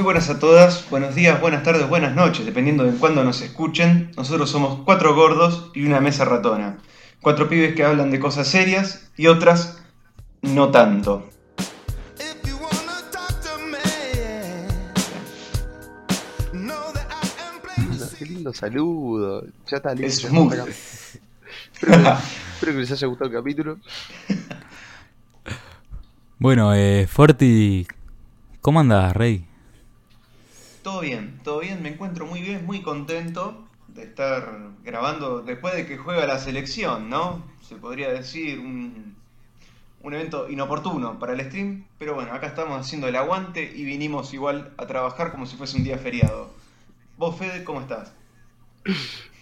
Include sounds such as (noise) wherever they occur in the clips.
Muy buenas a todas, buenos días, buenas tardes, buenas noches, dependiendo de cuándo nos escuchen. Nosotros somos cuatro gordos y una mesa ratona. Cuatro pibes que hablan de cosas serias y otras no tanto. Qué lindo saludo. Ya está listo. Es muy... (laughs) espero, espero que les haya gustado el capítulo. Bueno, eh, Forti, ¿cómo andas, Rey? Todo bien, todo bien, me encuentro muy bien, muy contento de estar grabando después de que juega la selección, ¿no? Se podría decir un, un evento inoportuno para el stream, pero bueno, acá estamos haciendo el aguante y vinimos igual a trabajar como si fuese un día feriado. Vos, Fede, ¿cómo estás?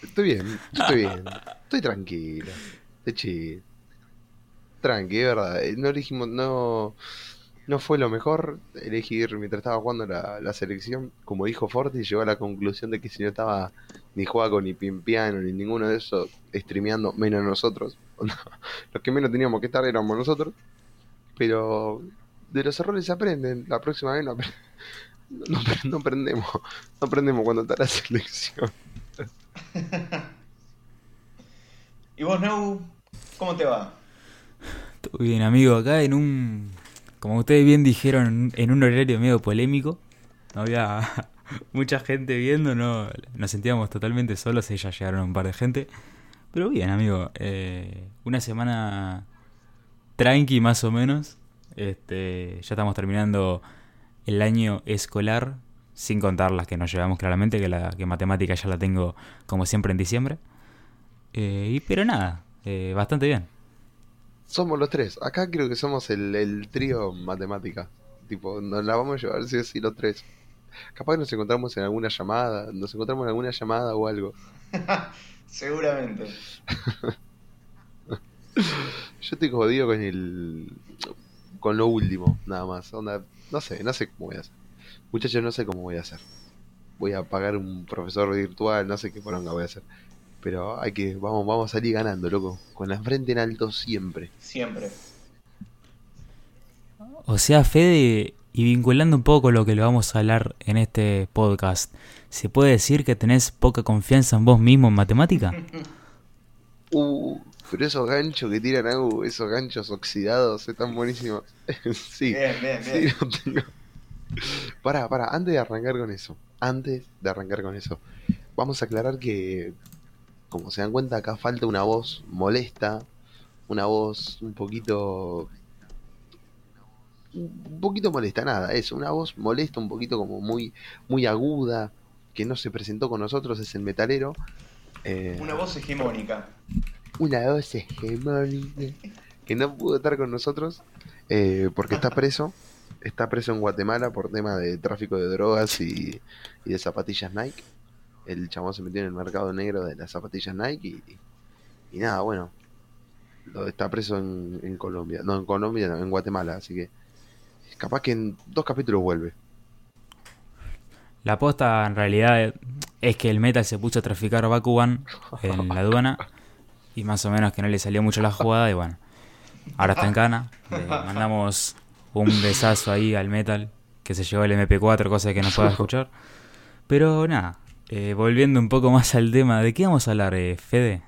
Estoy bien, estoy bien. Estoy tranquilo. Estoy chill. Tranqui, es verdad. eh, No elegimos, no, no fue lo mejor elegir mientras estaba jugando la, la selección. Como dijo Forti, llegó a la conclusión de que si no estaba ni Juaco, ni Pimpiano, ni ninguno de esos streameando, menos nosotros. (laughs) Los que menos teníamos que estar éramos nosotros. Pero de los errores se aprenden. La próxima vez no, apre- (laughs) no, no aprendemos. No aprendemos cuando está la selección. (laughs) ¿Y vos, Nau, cómo te va? Todo bien, amigo, acá en un... Como ustedes bien dijeron, en un horario medio polémico. No había (laughs) mucha gente viendo, no nos sentíamos totalmente solos ya llegaron un par de gente. Pero bien, amigo, eh, una semana tranqui más o menos. Este, ya estamos terminando el año escolar, sin contar las que nos llevamos claramente, que la que matemática ya la tengo como siempre en diciembre. Eh, pero nada, eh, bastante bien. Somos los tres. Acá creo que somos el, el trío matemática. Tipo, nos la vamos a llevar sí o sí los tres. Capaz que nos encontramos en alguna llamada, nos encontramos en alguna llamada o algo. (laughs) Seguramente. (laughs) Yo estoy jodido con el con lo último, nada más. Onda, no sé, no sé cómo voy a hacer. Muchachos, no sé cómo voy a hacer. Voy a pagar un profesor virtual, no sé qué poronga voy a hacer. Pero hay que, vamos, vamos a salir ganando, loco. Con la frente en alto siempre. Siempre. O sea, Fede, y vinculando un poco lo que le vamos a hablar en este podcast, ¿se puede decir que tenés poca confianza en vos mismo en matemática? (laughs) Uh, pero esos ganchos que tiran Agu, esos ganchos oxidados, están buenísimos. (laughs) sí, Bien, bien, sí, bien. lo tengo. Pará, pará, antes de arrancar con eso, antes de arrancar con eso, vamos a aclarar que, como se dan cuenta, acá falta una voz molesta, una voz un poquito. Un poquito molesta, nada, eso, una voz molesta, un poquito como muy, muy aguda, que no se presentó con nosotros, es el metalero. Eh, Una voz hegemónica. una voz hegemónica que no pudo estar con nosotros eh, porque está preso. Está preso en Guatemala por tema de tráfico de drogas y, y de zapatillas Nike. El chabón se metió en el mercado negro de las zapatillas Nike y, nada, bueno. Lo, está preso en, Colombia. No, en Colombia, no, en Guatemala. Así que capaz que en dos capítulos vuelve. La aposta en realidad es que el Metal se puso a traficar Bakugan en la aduana y más o menos que no le salió mucho la jugada y bueno, ahora está en cana. Le mandamos un besazo ahí al Metal que se llevó el MP4, cosa que no pueda escuchar. Pero nada, eh, volviendo un poco más al tema, ¿de qué vamos a hablar, eh, Fede?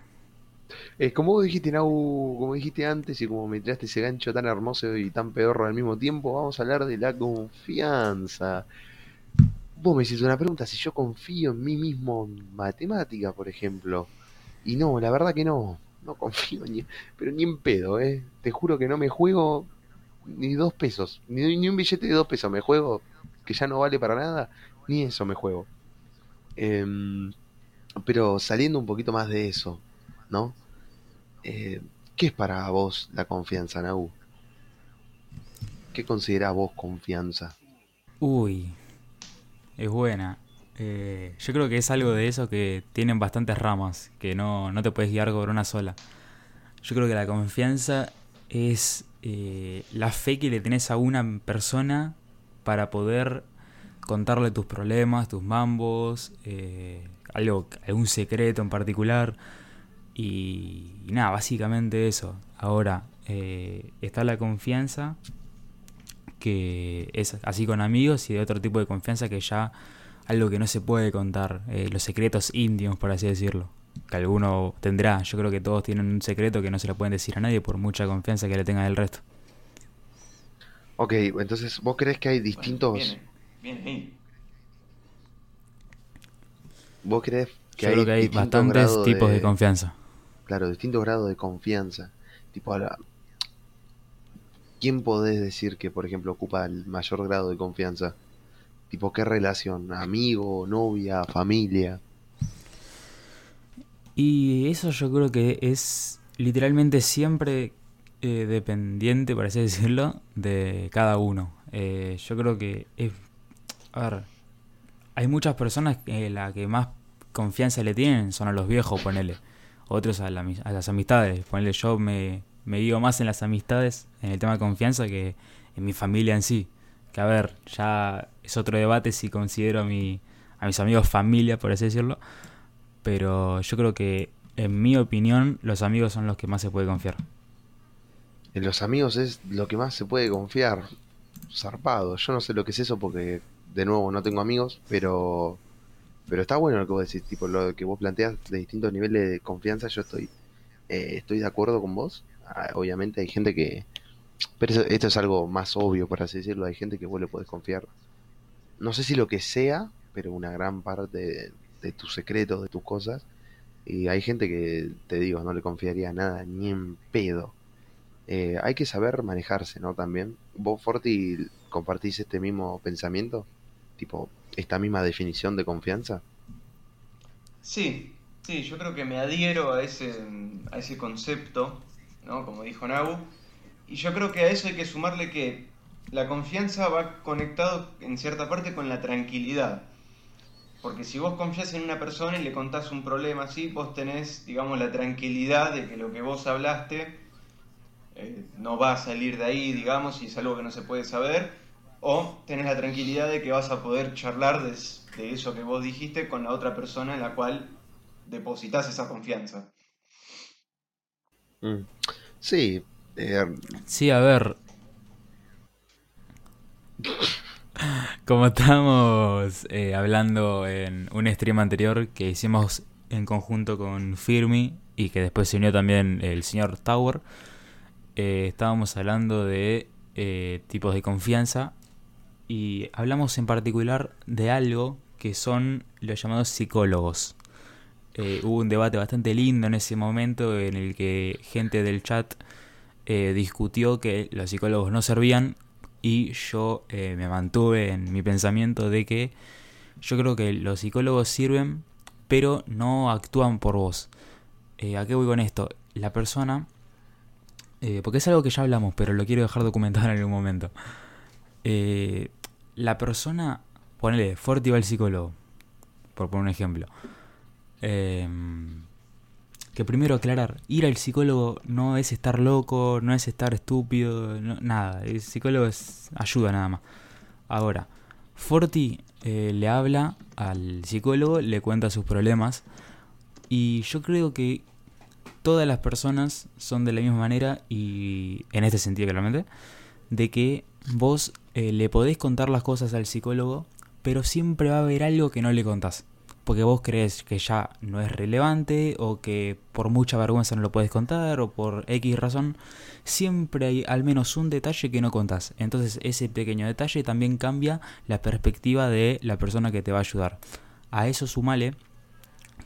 Eh, como dijiste, Nau, como dijiste antes y como me tiraste ese gancho tan hermoso y tan pedorro al mismo tiempo, vamos a hablar de la confianza. Vos me hiciste una pregunta, si yo confío en mí mismo en matemática, por ejemplo. Y no, la verdad que no, no (laughs) confío ni, pero ni en pedo, ¿eh? Te juro que no me juego ni dos pesos, ni, ni un billete de dos pesos me juego, que ya no vale para nada, ni eso me juego. Em, pero saliendo un poquito más de eso, ¿no? Eh, ¿Qué es para vos la confianza, Nau? ¿Qué considerás vos confianza? Uy, es buena. Eh, yo creo que es algo de eso que tienen bastantes ramas, que no, no te puedes guiar por una sola. Yo creo que la confianza es eh, la fe que le tenés a una persona para poder contarle tus problemas, tus mambos, eh, algo, algún secreto en particular. Y, y nada, básicamente eso. Ahora, eh, está la confianza que es así con amigos y de otro tipo de confianza que ya algo que no se puede contar, eh, los secretos íntimos, por así decirlo. Que alguno tendrá, yo creo que todos tienen un secreto que no se lo pueden decir a nadie por mucha confianza que le tengan el resto. Ok, entonces, ¿vos crees que hay distintos... Bueno, ahí. ¿Vos crees que Yo hay creo que hay bastantes tipos de... de- confianza. Claro, distintos grados de confianza. Tipo, ahora, ¿quién podés decir que, por ejemplo, ocupa el mayor grado de confianza? Tipo, ¿qué relación? ¿Amigo, novia, familia? Y eso yo creo que es literalmente siempre eh, dependiente, por así decirlo, de cada uno. Eh, yo creo que es... A ver, hay muchas personas que la que más confianza le tienen son a los viejos, ponele. Otros a, la a las amistades. Ponele, yo me, me guío más en las amistades, en el tema de confianza, que en mi familia en sí. Que a ver, ya es otro debate si considero a, mi, a mis amigos familia, por así decirlo. Pero yo creo que, en mi opinión, los amigos son los que más se puede confiar. En los amigos es lo que más se puede confiar. Zarpado. Yo no sé lo que es eso porque, de nuevo, no tengo amigos, pero... Pero está bueno lo que vos decís, tipo, lo que vos planteas de distintos niveles de confianza, yo estoy, eh, estoy de acuerdo con vos. Ah, obviamente hay gente que... Pero eso- esto es algo más obvio, por así decirlo. Hay gente que vos le podés confiar. No sé si lo que sea, pero una gran parte de, de tus secretos, de tus cosas. Y hay gente que, te digo, no le confiaría nada, ni en pedo. Eh, hay que saber manejarse, ¿no? También. ¿Vos, Forti, compartís este mismo pensamiento? Tipo, esta misma definición de confianza. Sí, sí, yo creo que me adhiero a ese, a ese concepto, ¿no? Como dijo Nabu. Y yo creo que a eso hay que sumarle que la confianza va conectado en cierta parte con la tranquilidad. Porque si vos confías en una persona y le contás un problema así, vos tenés, digamos, la tranquilidad de que lo que vos hablaste eh, no va a salir de ahí, digamos, y es algo que no se puede saber. O tenés la tranquilidad de que vas a poder charlar de, eso que vos dijiste con la otra persona en la cual depositas esa confianza. Mm. Sí, eh, Sí, a ver. Como estábamos eh, hablando en un stream anterior que hicimos en conjunto con Firmi y que después se unió también el señor Tower, eh, estábamos hablando de eh, tipos de confianza y hablamos en particular de algo que son los llamados psicólogos. Eh, hubo un debate bastante lindo en ese momento en el que gente del chat eh, discutió que los psicólogos no servían y yo eh, me mantuve en mi pensamiento de que yo creo que los psicólogos sirven pero no actúan por vos. ¿A qué voy con esto? La persona, porque es algo que ya hablamos pero lo quiero dejar documentado en algún momento. Eh, la persona, ponele, Forti va al psicólogo, por poner un ejemplo. Em, que primero aclarar, ir al psicólogo no es estar loco, no es estar estúpido, no- nada. El psicólogo es ayuda nada más. Ahora, Forti eh, le habla al psicólogo, le cuenta sus problemas y yo creo que todas las personas son de la misma manera y en este sentido claramente, de que vos eh, le podés contar las cosas al psicólogo, pero siempre va a haber algo que no le contás porque vos crees que ya no es relevante o que por mucha vergüenza no lo puedes contar o por X razón, siempre hay al menos un detalle que no contás. Entonces ese pequeño detalle también cambia la perspectiva de la persona que te va a ayudar. A eso sumale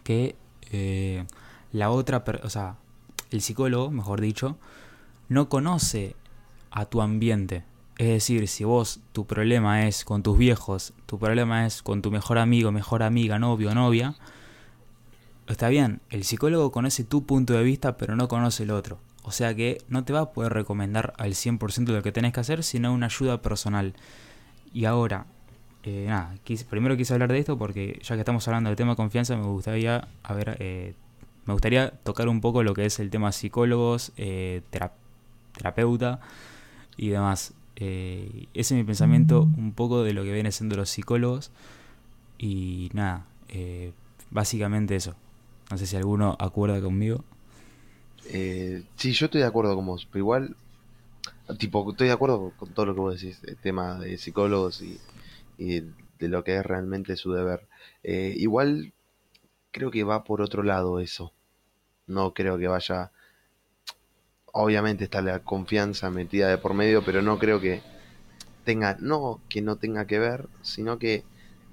que eh, la otra, o sea, el psicólogo, mejor dicho, no conoce a tu ambiente. Es decir, si vos tu problema es con tus viejos, tu problema es con tu mejor amigo, mejor amiga, novio, novia, está bien, el psicólogo conoce tu punto de vista, pero no conoce el otro. O sea que no te va a poder recomendar al 100% lo que tenés que hacer, sino una ayuda personal. Y ahora, eh, nada, primero quise hablar de esto porque ya que estamos hablando del tema confianza, me gustaría, a ver, eh, me gustaría tocar un poco lo que es el tema psicólogos, eh, tera- terapeuta y demás. Eh, ese es mi pensamiento un poco de lo que vienen siendo los psicólogos. Y nada, eh, básicamente eso. No sé si alguno acuerda conmigo. Eh, sí, yo estoy de acuerdo con vos, pero igual Tipo, estoy de acuerdo con todo lo que vos decís, el tema de psicólogos y, de lo que es realmente su deber. Eh, igual creo que va por otro lado eso. No creo que vaya... Obviamente está la confianza metida de por medio, pero no creo que tenga, no que no tenga que ver, sino que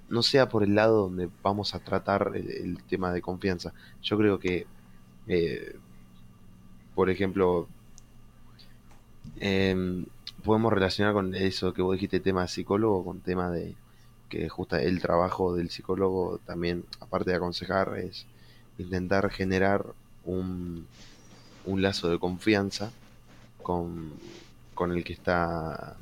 no sea por el lado donde vamos a tratar el, tema de confianza. Yo creo que, eh, por ejemplo, em, podemos relacionar con eso que vos dijiste, tema psicólogo, con tema de que justo el trabajo del psicólogo también, aparte de aconsejar, es intentar generar un, un lazo de confianza con, con el que está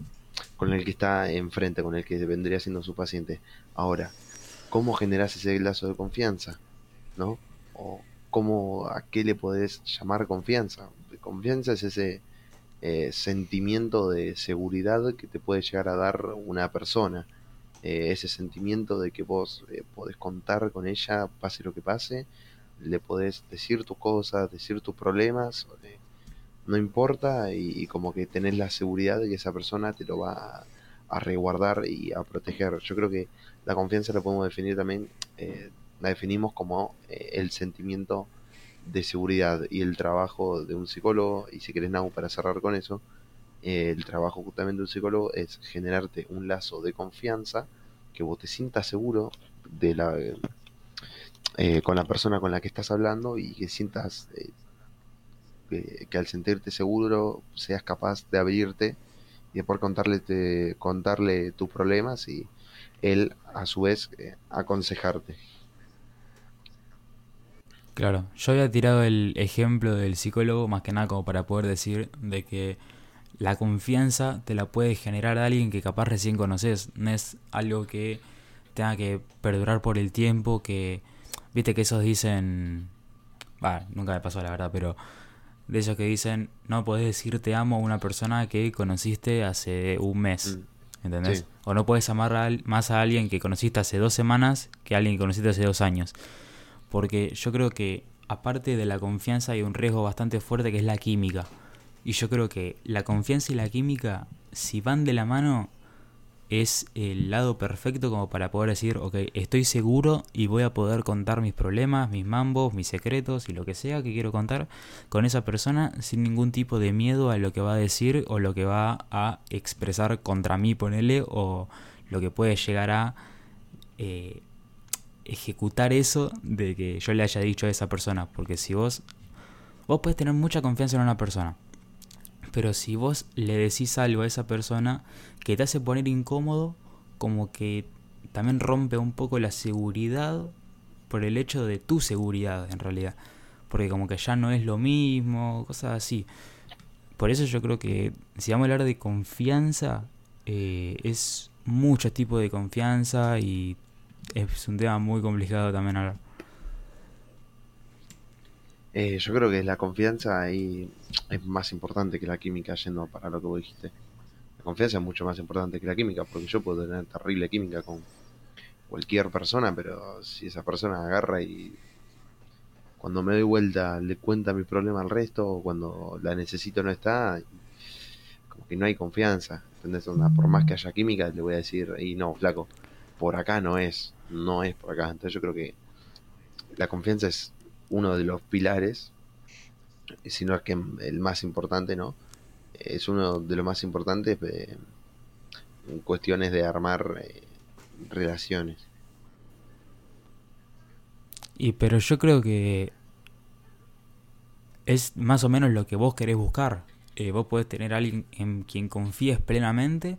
con el que está enfrente, con el que vendría siendo su paciente. Ahora, ¿cómo generas ese lazo de confianza? ¿No? O cómo, a qué le podés llamar confianza. Confianza es ese eh, sentimiento de seguridad que te puede llegar a dar una persona. Eh, ese sentimiento de que vos eh, podés contar con ella, pase lo que pase, le podés decir tus cosas, decir tus problemas, eh, no importa, y, como que tenés la seguridad de que esa persona te lo va a, a resguardar y a proteger. Yo creo que la confianza la podemos definir también, eh, la definimos como eh, el sentimiento de seguridad y el trabajo de un psicólogo, y si querés Nau para cerrar con eso, eh, el trabajo justamente de un psicólogo es generarte un lazo de confianza que vos te sientas seguro de la eh, con la persona con la que estás hablando y que sientas eh, que, al sentirte seguro seas capaz de abrirte y de poder contarle, te- contarle tus problemas y él a su vez eh, aconsejarte. Claro, yo había tirado el ejemplo del psicólogo más que nada como para poder decir de que la confianza te la puede generar alguien que capaz recién conoces, no es algo que tenga que perdurar por el tiempo, que viste que esos dicen, va, nunca me pasó la verdad, pero de esos que dicen no podés decir te amo a una persona que conociste hace un mes, Mm, ¿entendés? sí, O no podés amar a más a alguien que conociste hace dos semanas que a alguien que conociste hace dos años. Porque yo creo que aparte de la confianza hay un riesgo bastante fuerte que es la química. Y yo creo que la confianza y la química, si van de la mano, es el lado perfecto como para poder decir, ok, estoy seguro y voy a poder contar mis problemas, mis mambos, mis secretos y lo que sea que quiero contar con esa persona sin ningún tipo de miedo a lo que va a decir o lo que va a expresar contra mí, ponele, o lo que puede llegar a eh, ejecutar eso de que yo le haya dicho a esa persona. Porque si vos, vos puedes tener mucha confianza en una persona, pero si vos le decís algo a esa persona que te hace poner incómodo, como que también rompe un poco la seguridad por el hecho de tu seguridad en realidad. Porque como que ya no es lo mismo, cosas así. Por eso yo creo que si vamos a hablar de confianza, eh, es muchos tipos de confianza y es un tema muy complicado también hablar. Eh, yo creo que la confianza ahí es más importante que la química, yendo para lo que vos dijiste. La confianza es mucho más importante que la química, porque yo puedo tener terrible química con cualquier persona, pero si esa persona agarra y cuando me doy vuelta le cuenta mi problema al resto, o cuando la necesito no está, como que no hay confianza. ¿Entendés? Por más que haya química, le voy a decir, y no, flaco, por acá no es, no es por acá. Entonces yo creo que la confianza es uno de los pilares, si no es que el más importante, ¿no? Es uno de los más importantes eh, en cuestiones de armar eh, relaciones. Y pero yo creo que es más o menos lo que vos querés buscar. Eh, vos podés tener a alguien en quien confíes plenamente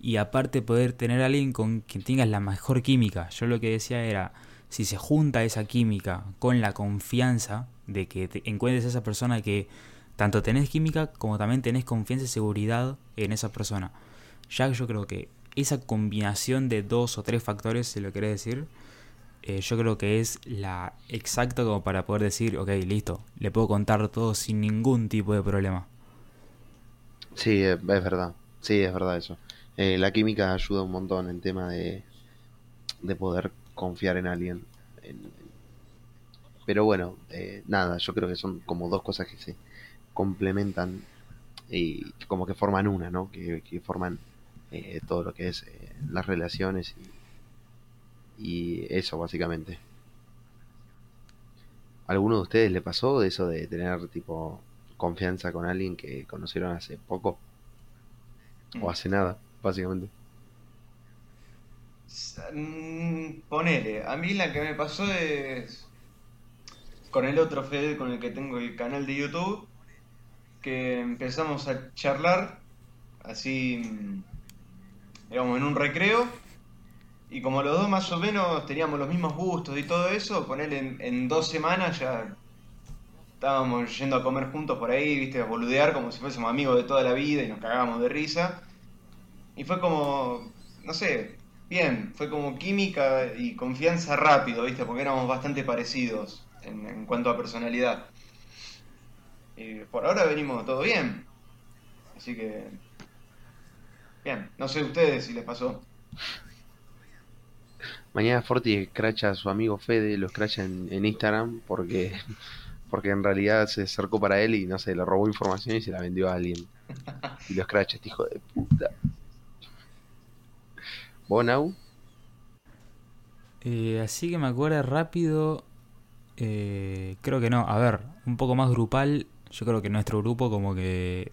y aparte poder tener a alguien con quien tengas la mejor química. Yo lo que decía era, si se junta esa química con la confianza de que te encuentres a esa persona que tanto tenés química como también tenés confianza y seguridad en esa persona. Ya yo creo que esa combinación de dos o tres factores, si lo querés decir, eh, yo creo que es la exacta como para poder decir, ok, listo, le puedo contar todo sin ningún tipo de problema. Sí, es, es verdad. Sí, es verdad eso. Eh, la química ayuda un montón en tema de, de poder confiar en alguien. En- pero bueno, eh, nada, yo creo que son como dos cosas que se complementan y como que forman una, ¿no? Que, que forman eh, todo lo que es eh, las relaciones y, y eso básicamente. ¿Alguno de ustedes le pasó de eso de tener tipo confianza con alguien que conocieron hace poco o hace nada, básicamente? Mm, Ponele, a mí la que me pasó es con el otro Fede con el que tengo el canal de YouTube, que empezamos a charlar así, mm, digamos, en un recreo, y como los dos más o menos teníamos los mismos gustos y todo eso, ponele en, en dos semanas ya estábamos yendo a comer juntos por ahí, viste, a boludear como si fuésemos amigos de toda la vida y nos cagábamos de risa. Y fue como, no sé, bien, fue como química y confianza rápido, ¿viste? Porque éramos bastante parecidos en, en cuanto a personalidad. Y por ahora venimos todo bien. Así que, bien, no sé ustedes si les pasó. Mañana Forti escracha a su amigo Fede, lo escracha en, Instagram porque, (laughs) porque en realidad se acercó para él y no sé, le robó información y se la vendió a alguien. Y lo escracha, este hijo de puta. ¿Vos, Nau? Eh, así que me acuerdo rápido. eh, creo que no. A ver, un poco más grupal. Yo creo que nuestro grupo, como que.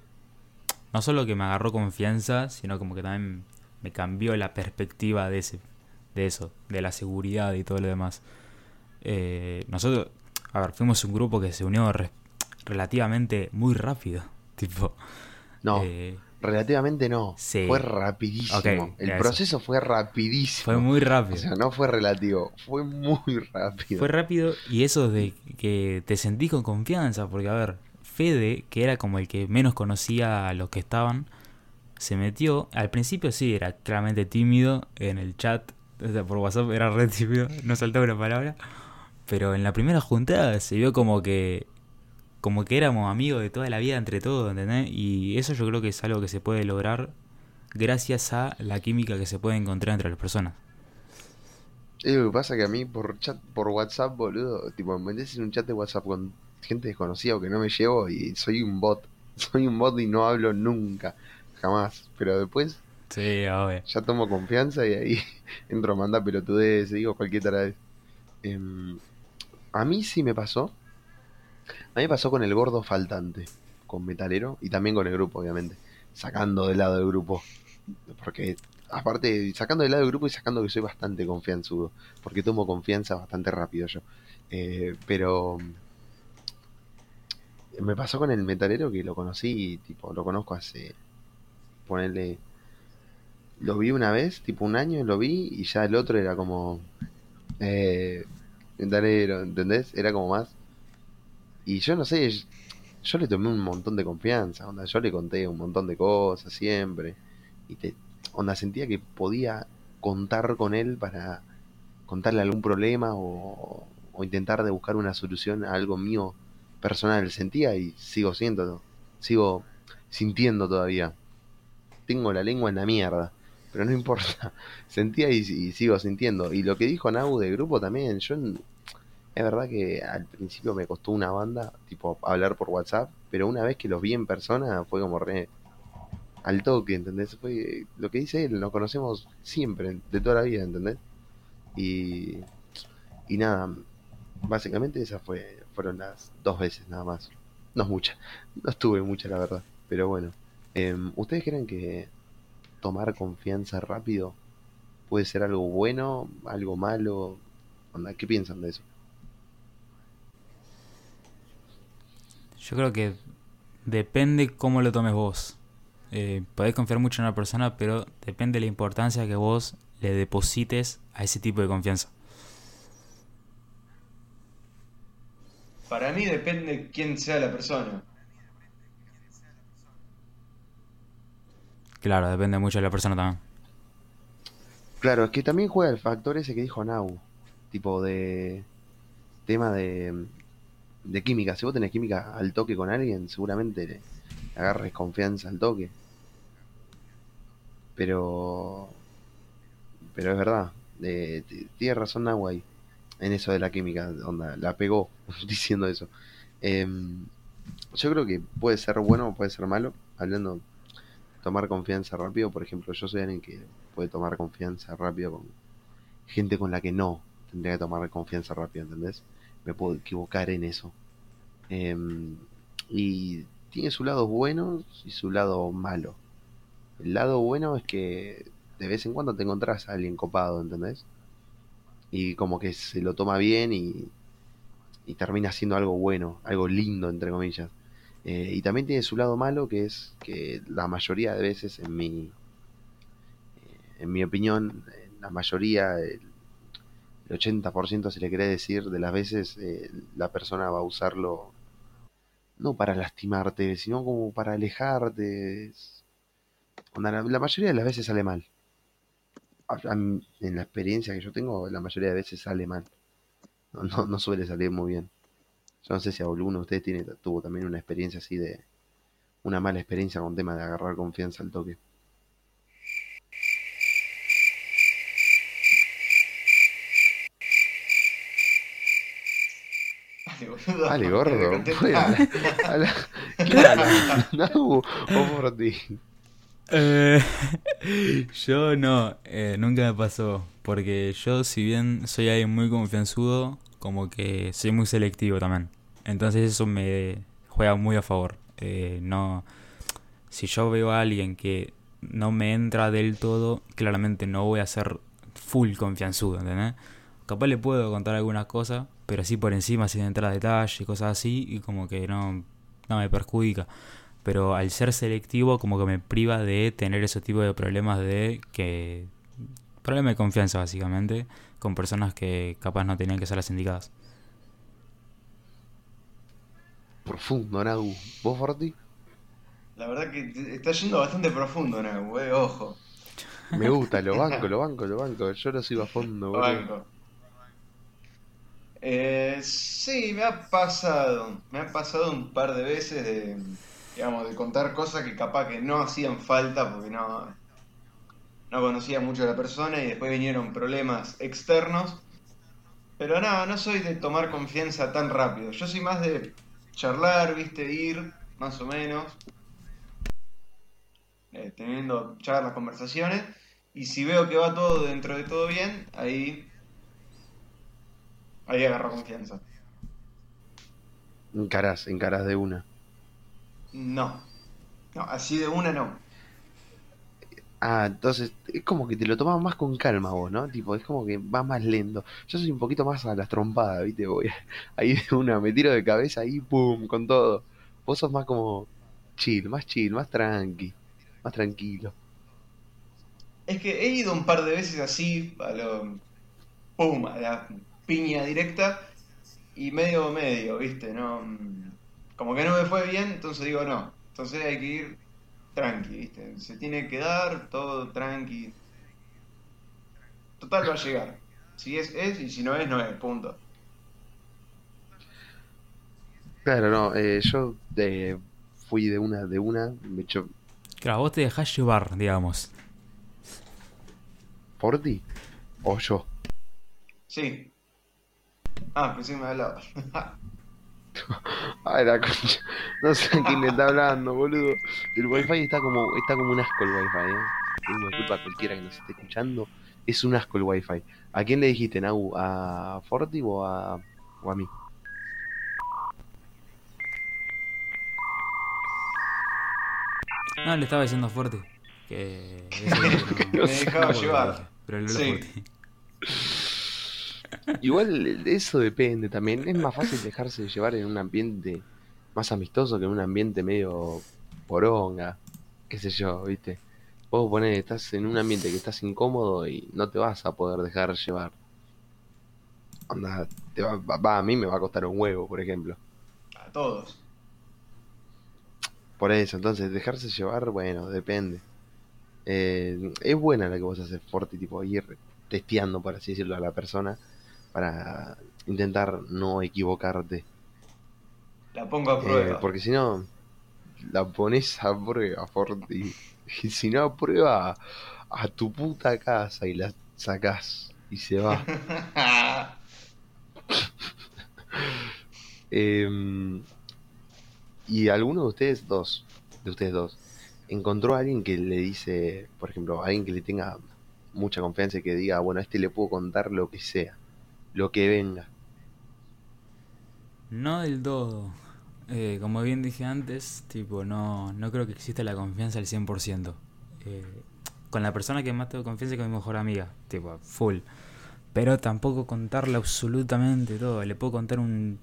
No solo que me agarró confianza, sino como que también me cambió la perspectiva de ese, de eso, de la seguridad y todo lo demás. Eh, nosotros, a ver, fuimos un grupo que se unió re- relativamente muy rápido. (laughs) Tipo, No, eh, relativamente no. sí. Fue rapidísimo. El eso. proceso fue rapidísimo. fue muy O rápido. sea, no fue relativo, fue muy rápido. Fue rápido y eso de que te sentís con confianza, porque a ver, Fede, que era como el que menos conocía a los que estaban, se metió, al principio sí, era claramente tímido en el chat, o sea, por WhatsApp era re tímido, no saltaba una palabra, pero en la primera juntada se vio como que como que éramos amigos de toda la vida entre todos, ¿entendés? Y eso yo creo que es algo que se puede lograr gracias a la química que se puede encontrar entre las personas. Es lo que pasa que a mí por chat, por WhatsApp, boludo, tipo, me metes en un chat de WhatsApp con gente desconocida o que no me llevo y soy un bot. (laughs) Soy un bot y no hablo nunca, jamás. Pero después Sí, obvio. ya tomo confianza y ahí (laughs) entro a mandar pelotudez, digo cualquier taradez. Em, a mí sí me pasó. A mí me pasó con el gordo faltante, con Metalero y también con el grupo, obviamente. Sacando de lado del grupo. Porque, aparte, sacando de lado del grupo y sacando que soy bastante confianzudo. Porque tomo confianza bastante rápido yo. Eh, pero me pasó con el metalero que lo conocí, tipo, lo conozco hace, ponerle, lo vi una vez, tipo un año, lo vi y ya el otro era como, eh, metalero, ¿entendés? Era como más. Y yo no sé, yo le tomé un montón de confianza, onda, yo le conté un montón de cosas siempre. Y te, onda, sentía que podía contar con él para contarle algún problema o, o intentar de buscar una solución a algo mío personal. Sentía y sigo siendo, sigo sintiendo todavía. Tengo la lengua en la mierda, pero no importa. (laughs) Sentía y, sigo sintiendo. Y lo que dijo Nau de grupo también, yo es verdad que al principio me costó una banda, tipo hablar por WhatsApp, pero una vez que los vi en persona fue como re al toque, ¿entendés? Fue lo que dice él, nos conocemos siempre, de toda la vida, ¿entendés? Y, y nada, básicamente esas fue, fueron las dos veces nada más. No es mucha, no estuve mucha la verdad, pero bueno. Em, ¿Ustedes creen que tomar confianza rápido puede ser algo bueno, algo malo? ¿Qué piensan de eso? Yo creo que depende cómo lo tomes vos. Eh, podés confiar mucho en una persona, pero depende de la importancia que vos le deposites a ese tipo de confianza. Para mí depende quién sea la persona. Claro, depende mucho de la persona también. Claro, es que también juega el factor ese que dijo Nau, tipo de tema de, de química. Si vos tenés química al toque con alguien, seguramente le agarres confianza al toque. Pero, pero es verdad, eh, tiene razón Nau ahí, en eso de la química, onda, la pegó (laughs) diciendo eso. Em, yo creo que puede ser bueno o puede ser malo. hablando, tomar confianza rápido, por ejemplo, yo soy alguien que puede tomar confianza rápido con gente con la que no tendría que tomar confianza rápido, ¿entendés? Me puedo equivocar en eso. Em, y tiene su lado bueno y su lado malo. El lado bueno es que de vez en cuando te encontrás a alguien copado, ¿entendés? Y como que se lo toma bien y, y termina siendo algo bueno, algo lindo, entre comillas. Eh, y también tiene su lado malo, que es que la mayoría de veces, en mi, eh, en mi opinión, la mayoría, 80% si le querés decir, de las veces eh, la persona va a usarlo no para lastimarte, sino como para alejarte. La, la mayoría de las veces sale mal. En la experiencia que yo tengo, la mayoría de veces sale mal. No, no, no suele salir muy bien. Yo no sé si alguno de ustedes tiene, tuvo también una experiencia así de. Una mala experiencia con tema de agarrar confianza al toque. (laughs) Dale, gordo. No, por ti. Eh, (laughs) yo no, eh, nunca me pasó. Porque yo, si bien soy alguien muy confianzudo, como que soy muy selectivo también. Entonces eso me juega muy a favor. Eh, no, si yo veo a alguien que no me entra del todo, claramente no voy a ser full confianzudo, ¿entendés? Capaz le puedo contar algunas cosas, pero así por encima, sin entrar a detalle y cosas así, y como que no, no me perjudica. Pero al ser selectivo, como que me priva de tener ese tipo de problemas de que. Problema de confianza, básicamente, con personas que capaz no tenían que ser las indicadas. Profundo, Nagu. ¿Vos, Forti? La verdad que está yendo bastante profundo, Nagu, eh, ojo. Me gusta, lo banco, lo banco, lo banco. Yo lo sigo a fondo, Lo banco. Eh, sí, me ha pasado. Me ha pasado un par de veces de, digamos, de contar cosas que capaz que no hacían falta porque no, no conocía mucho a la persona y después vinieron problemas externos. Pero no, no soy de tomar confianza tan rápido. Yo soy más de charlar, viste, ir, más o menos, eh, teniendo charlas, conversaciones. Y si veo que va todo dentro de todo bien, ahí Ahí agarro confianza. Encarás, encarás de una. No. No, así de una no. Ah, entonces es como que te lo tomas más con calma vos, ¿no? Tipo, es como que va más lento. Yo soy un poquito más a las trompadas, ¿viste? Voy (laughs) ahí de una, me tiro de cabeza ahí, pum, con todo. Vos sos más como chill, más chill, más tranqui, más tranquilo. Es que he ido un par de veces así, a lo. pum, a la piña directa y medio medio, ¿viste? No, como que no me fue bien, entonces digo no. Entonces hay que ir tranqui, ¿viste? Se tiene que dar todo tranqui. Total va a llegar. Si es, es, y si no es, no es, punto. Claro, no, eh, yo eh, fui de una, de una, me hecho... Claro, vos te dejás llevar, digamos. ¿Por ti? ¿O yo? Sí, Ah, pensé que me hablaba. (laughs) Ay, la concha. No sé a quién le está hablando, boludo. El wifi está como, está como un asco el wifi, eh. A cualquiera que nos esté escuchando. Es un asco el wifi. ¿A quién le dijiste, Nau? ¿A Forti o a, o a mí? No, le estaba diciendo Forti. Que. (laughs) me dejaba llevar. Pero el sí. Igual eso depende también. Es más fácil dejarse llevar en un ambiente más amistoso que en un ambiente medio poronga. Qué sé yo, ¿viste? Vos ponés, estás en un ambiente que estás incómodo y no te vas a poder dejar llevar. Onda, te va, a mí me va a costar un huevo, por ejemplo. A todos. Por eso, entonces, dejarse llevar, bueno, depende. Eh, es buena la que vos haces, Forti, tipo, ir testeando, por así decirlo, a la persona para intentar no equivocarte. La pongo a eh, prueba. porque si no, la pones a prueba. Y si no a prueba, a tu puta casa y la sacas y se va. (laughs) Em, y alguno de ustedes dos, de ustedes dos, encontró a alguien que le dice, por ejemplo, a alguien que le tenga mucha confianza y que diga, bueno, a este le puedo contar lo que sea, lo que venga. No del todo. Eh, como bien dije antes, tipo, no, no creo que exista la confianza al 100%. Eh, con la persona que más tengo confianza es con mi mejor amiga, tipo, full. Pero tampoco contarle absolutamente todo. Le puedo contar un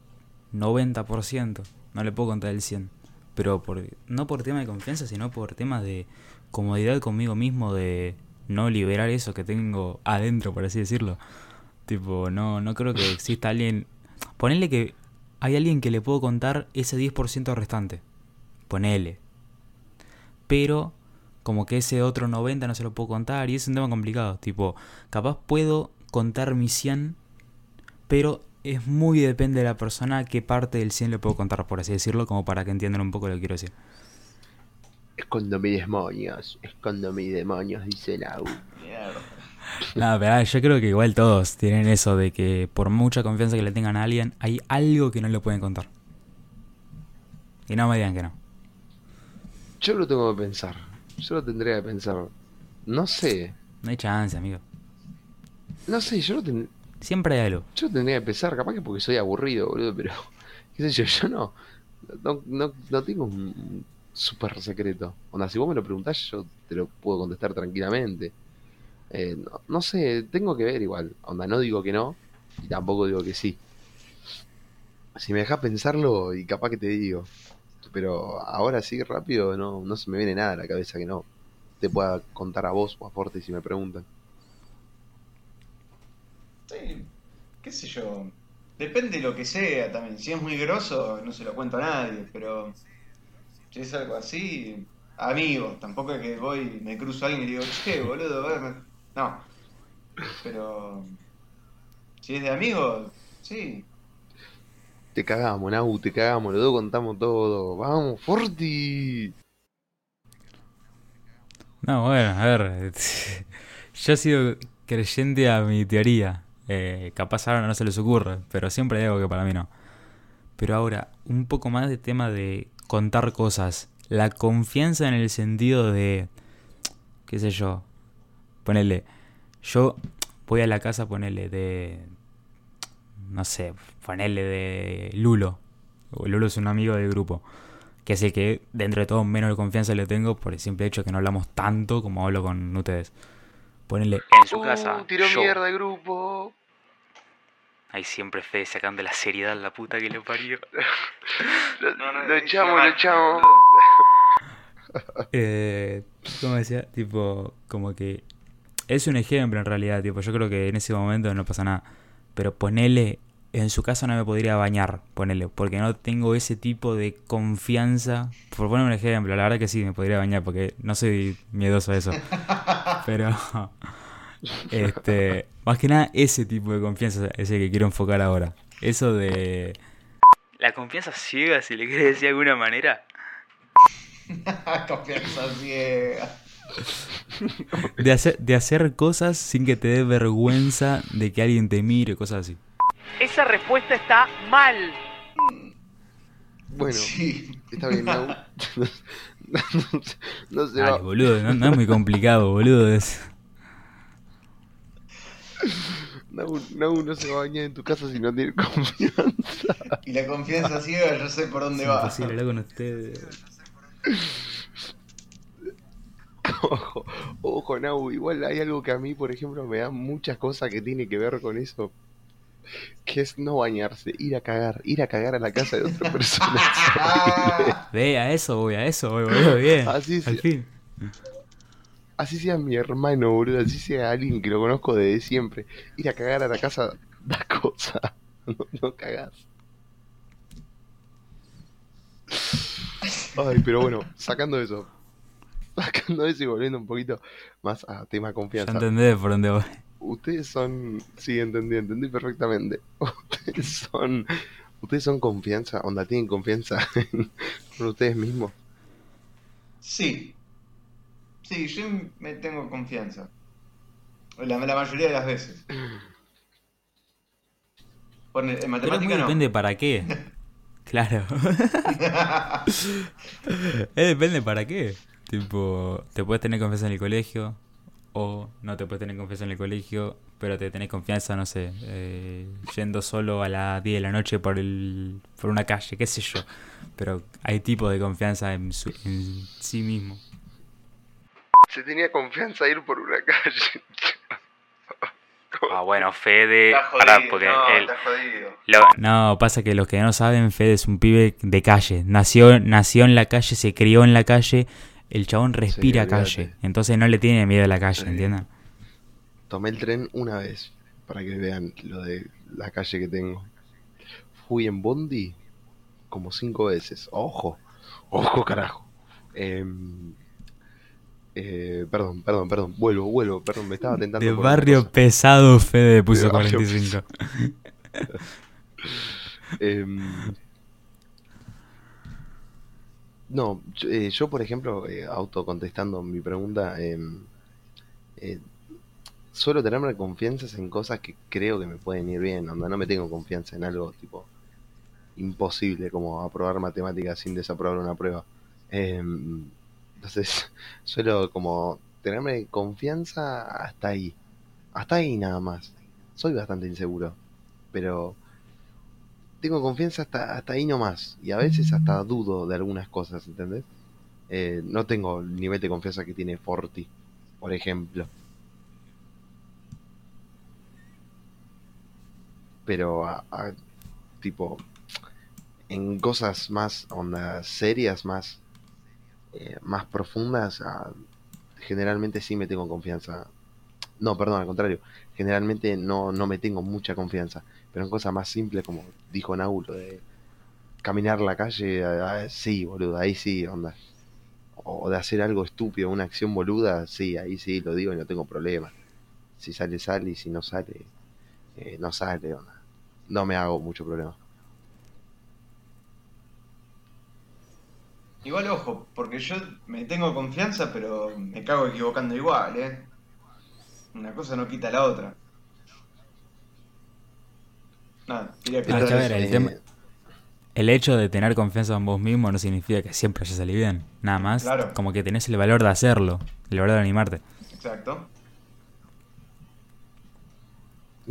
90%. No le puedo contar el 100%. Pero por, no por tema de confianza, sino por temas de comodidad conmigo mismo, de no liberar eso que tengo adentro, por así decirlo. Tipo, no, no creo que exista alguien... Ponele que hay alguien que le puedo contar ese 10% restante. Ponele. Pero como que ese otro 90 no se lo puedo contar y es un tema complicado. Tipo, capaz puedo contar mi 100, pero es muy depende de la persona qué parte del 100 le puedo contar, por así decirlo, como para que entiendan un poco lo que quiero decir. Escondo mis demonios, escondo mis demonios, dice Lau. Mierda. No, pero ah, yo creo que igual todos tienen eso de que por mucha confianza que le tengan a alguien, hay algo que no le pueden contar. Y no me digan que no. Yo lo tengo que pensar, yo lo tendría que pensar. No sé, No hay chance, amigo. no sé, yo lo, ten- Siempre hay algo. yo lo tendría que pensar, capaz que porque soy aburrido, boludo, pero (laughs) qué sé yo, yo no, no, no, no tengo un súper secreto. Onda, si vos me lo preguntás, yo te lo puedo contestar tranquilamente. Eh, no, no sé, tengo que ver igual. Onda, no digo que no, y tampoco digo que sí. Si me dejas pensarlo, y capaz que te digo. Pero ahora sí, rápido, no, no se me viene nada a la cabeza que no te pueda contar a vos o a Forte si me preguntan. Sí, qué sé yo. Depende de lo que sea también. Si es muy grosso, no se lo cuento a nadie, pero si es algo así, amigos. Tampoco es que voy, me cruzo a alguien y digo, che, boludo, a ver, me-". No. Pero si es de amigos, sí. Te cagamos, Nau, te cagamos, los dos contamos todo. Vamos, Forti. No, bueno, a ver. (laughs) Yo he sido creyente a mi teoría. Eh, capaz ahora no se les ocurre, pero siempre hay algo que para mí no. Pero ahora, un poco más de tema de contar cosas. La confianza en el sentido de. qué sé yo. Ponele. Yo voy a la casa, ponele, de. No sé, ponele de Lulo. O Lulo es un amigo del grupo. Que es el que dentro de todo menos de confianza le tengo por el simple hecho de que no hablamos tanto como hablo con ustedes. Ponele en su casa. Uh, tiró yo. mierda el grupo. Ahí siempre Fede sacando la seriedad la puta que le parió. (laughs) Lo, No, no, lo es echamos, lo echamos. Eh, ¿Cómo decía? Tipo, como que es un ejemplo en realidad, tipo, yo creo que en ese momento no pasa nada. Pero ponele, en su casa no me podría bañar, ponele, porque no tengo ese tipo de confianza. Por poner un ejemplo, la verdad que sí, me podría bañar, porque no soy miedoso a eso. (laughs) Pero, este, más que nada ese tipo de confianza es el que quiero enfocar ahora. Eso de... La confianza ciega, si le quieres decir de alguna manera. (laughs) Confianza ciega. (laughs) De hacer, de hacer cosas sin que te dé vergüenza de que alguien te mire, cosas así. Esa respuesta está mal. Bueno, Sí. está bien, Nau. No, no se- no se Dale, va. boludo, no, no es muy complicado, boludo. Es... Nau, Nau no se va a bañar en tu casa si no tiene confianza. Y la confianza ciega, yo sé por dónde Es va. imposible hablar con ustedes. Ojo, ojo, Nau, igual hay algo que a mí, por ejemplo, me da muchas cosas que tiene que ver con eso. Que es no bañarse, ir a cagar, ir a cagar a la casa de otra persona. (laughs) Ve, a eso voy, a eso voy, boludo, bien. Así Al sí. fin. Así sea mi hermano, boludo, así sea alguien que lo conozco desde siempre. Ir a cagar a la casa da cosa. (laughs) No, no cagás. Ay, pero bueno, sacando eso. Sacando eso y volviendo un poquito más a tema Ya confianza. entendés por dónde voy. Ustedes son. Sí, entendí, entendí perfectamente. (laughs) Ustedes son. Ustedes son confianza, onda, tienen confianza (laughs) en en ustedes mismos. Sí. Sí, yo me tengo confianza. La, la mayoría de las veces. Por, en matemática muy no. depende para qué. (laughs) Claro. Eh, depende para qué. Tipo, te puedes tener confianza en el colegio o no te puedes tener confianza en el colegio, pero te tenés confianza, no sé, eh, yendo solo a las 10 de la noche por, el, por una calle, qué sé yo. Pero hay tipo de confianza en, su- en sí mismo. Se tenía confianza a ir por una calle. Ah, bueno, Fede. Está jodido, pará, porque no, él- está jodido. Lo- No, pasa que los que no saben, Fede es un pibe de calle. Nació, nació en la calle, se crió en la calle. El chabón respira calle. Entonces no le tiene miedo a la calle, Sí. ¿entienden? Tomé el tren una vez, para que vean lo de la calle que tengo. Fui en Bondi como cinco veces. Ojo, ojo carajo. Em, eh, perdón, perdón, perdón. Vuelvo, vuelvo, perdón, me estaba tentando. De barrio pesado, Fede puso De barrio 45. (laughs) Em, no, yo, eh, yo, por ejemplo, eh, autocontestando mi pregunta, em, eh, suelo tenerme confianzas en cosas que creo que me pueden ir bien, onda, no me tengo confianza en algo tipo imposible como aprobar matemáticas sin desaprobar una prueba. Em, entonces, (laughs) suelo como tenerme confianza hasta ahí, hasta ahí nada más. Soy bastante inseguro, pero tengo confianza hasta, hasta ahí nomás. Y a veces hasta dudo de algunas cosas, ¿entendés? Eh, no tengo el nivel de confianza que tiene Forti, por ejemplo. Pero, a- a- tipo, en cosas más, onda, serias, más, eh, más profundas, generalmente sí me tengo confianza. No, perdón, al contrario. Generalmente no, no me tengo mucha confianza. Pero en cosas más simples, como dijo Naulo, de caminar la calle, ah, sí, boludo, ahí sí, onda. O de hacer algo estúpido, una acción boluda, sí, ahí sí lo digo y no tengo problema. Si sale, sale, y si no sale, eh, no sale, onda. No me hago mucho problema. Igual ojo, porque yo me tengo confianza, pero me cago equivocando igual, ¿eh? Una cosa no quita la otra. Nada, Ah, a ver, el eh, tema- El hecho de tener confianza en vos mismo no significa que siempre haya salido bien. Nada más, Claro. como que tenés el valor de hacerlo, el valor de animarte. Exacto.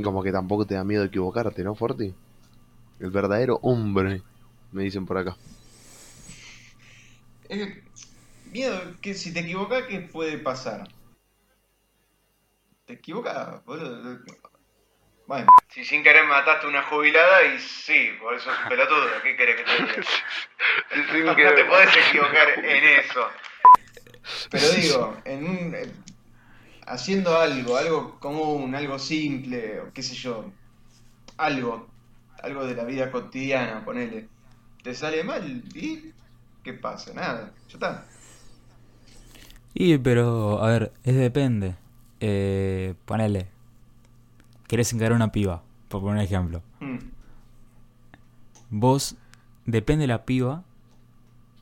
Como que tampoco te da miedo equivocarte, ¿no, Forti? El verdadero hombre, me dicen por acá. Eh, miedo, que si te equivocas, ¿qué puede pasar? Te equivocas, boludo. Bueno, si sin querer mataste una jubilada y sí, por eso es un pelotudo, ¿qué querés que te diga? (laughs) No te podés equivocar en eso. Pero digo, en un, eh, haciendo algo, algo común, algo simple, o qué sé yo, algo, algo de la vida cotidiana, ponele, te sale mal y ¿qué pasa? Nada, ya está. Y, pero, a ver, es depende. Eh, ponele. Querés encarar una piba, por poner un ejemplo. Mm, Vos, depende de la piba,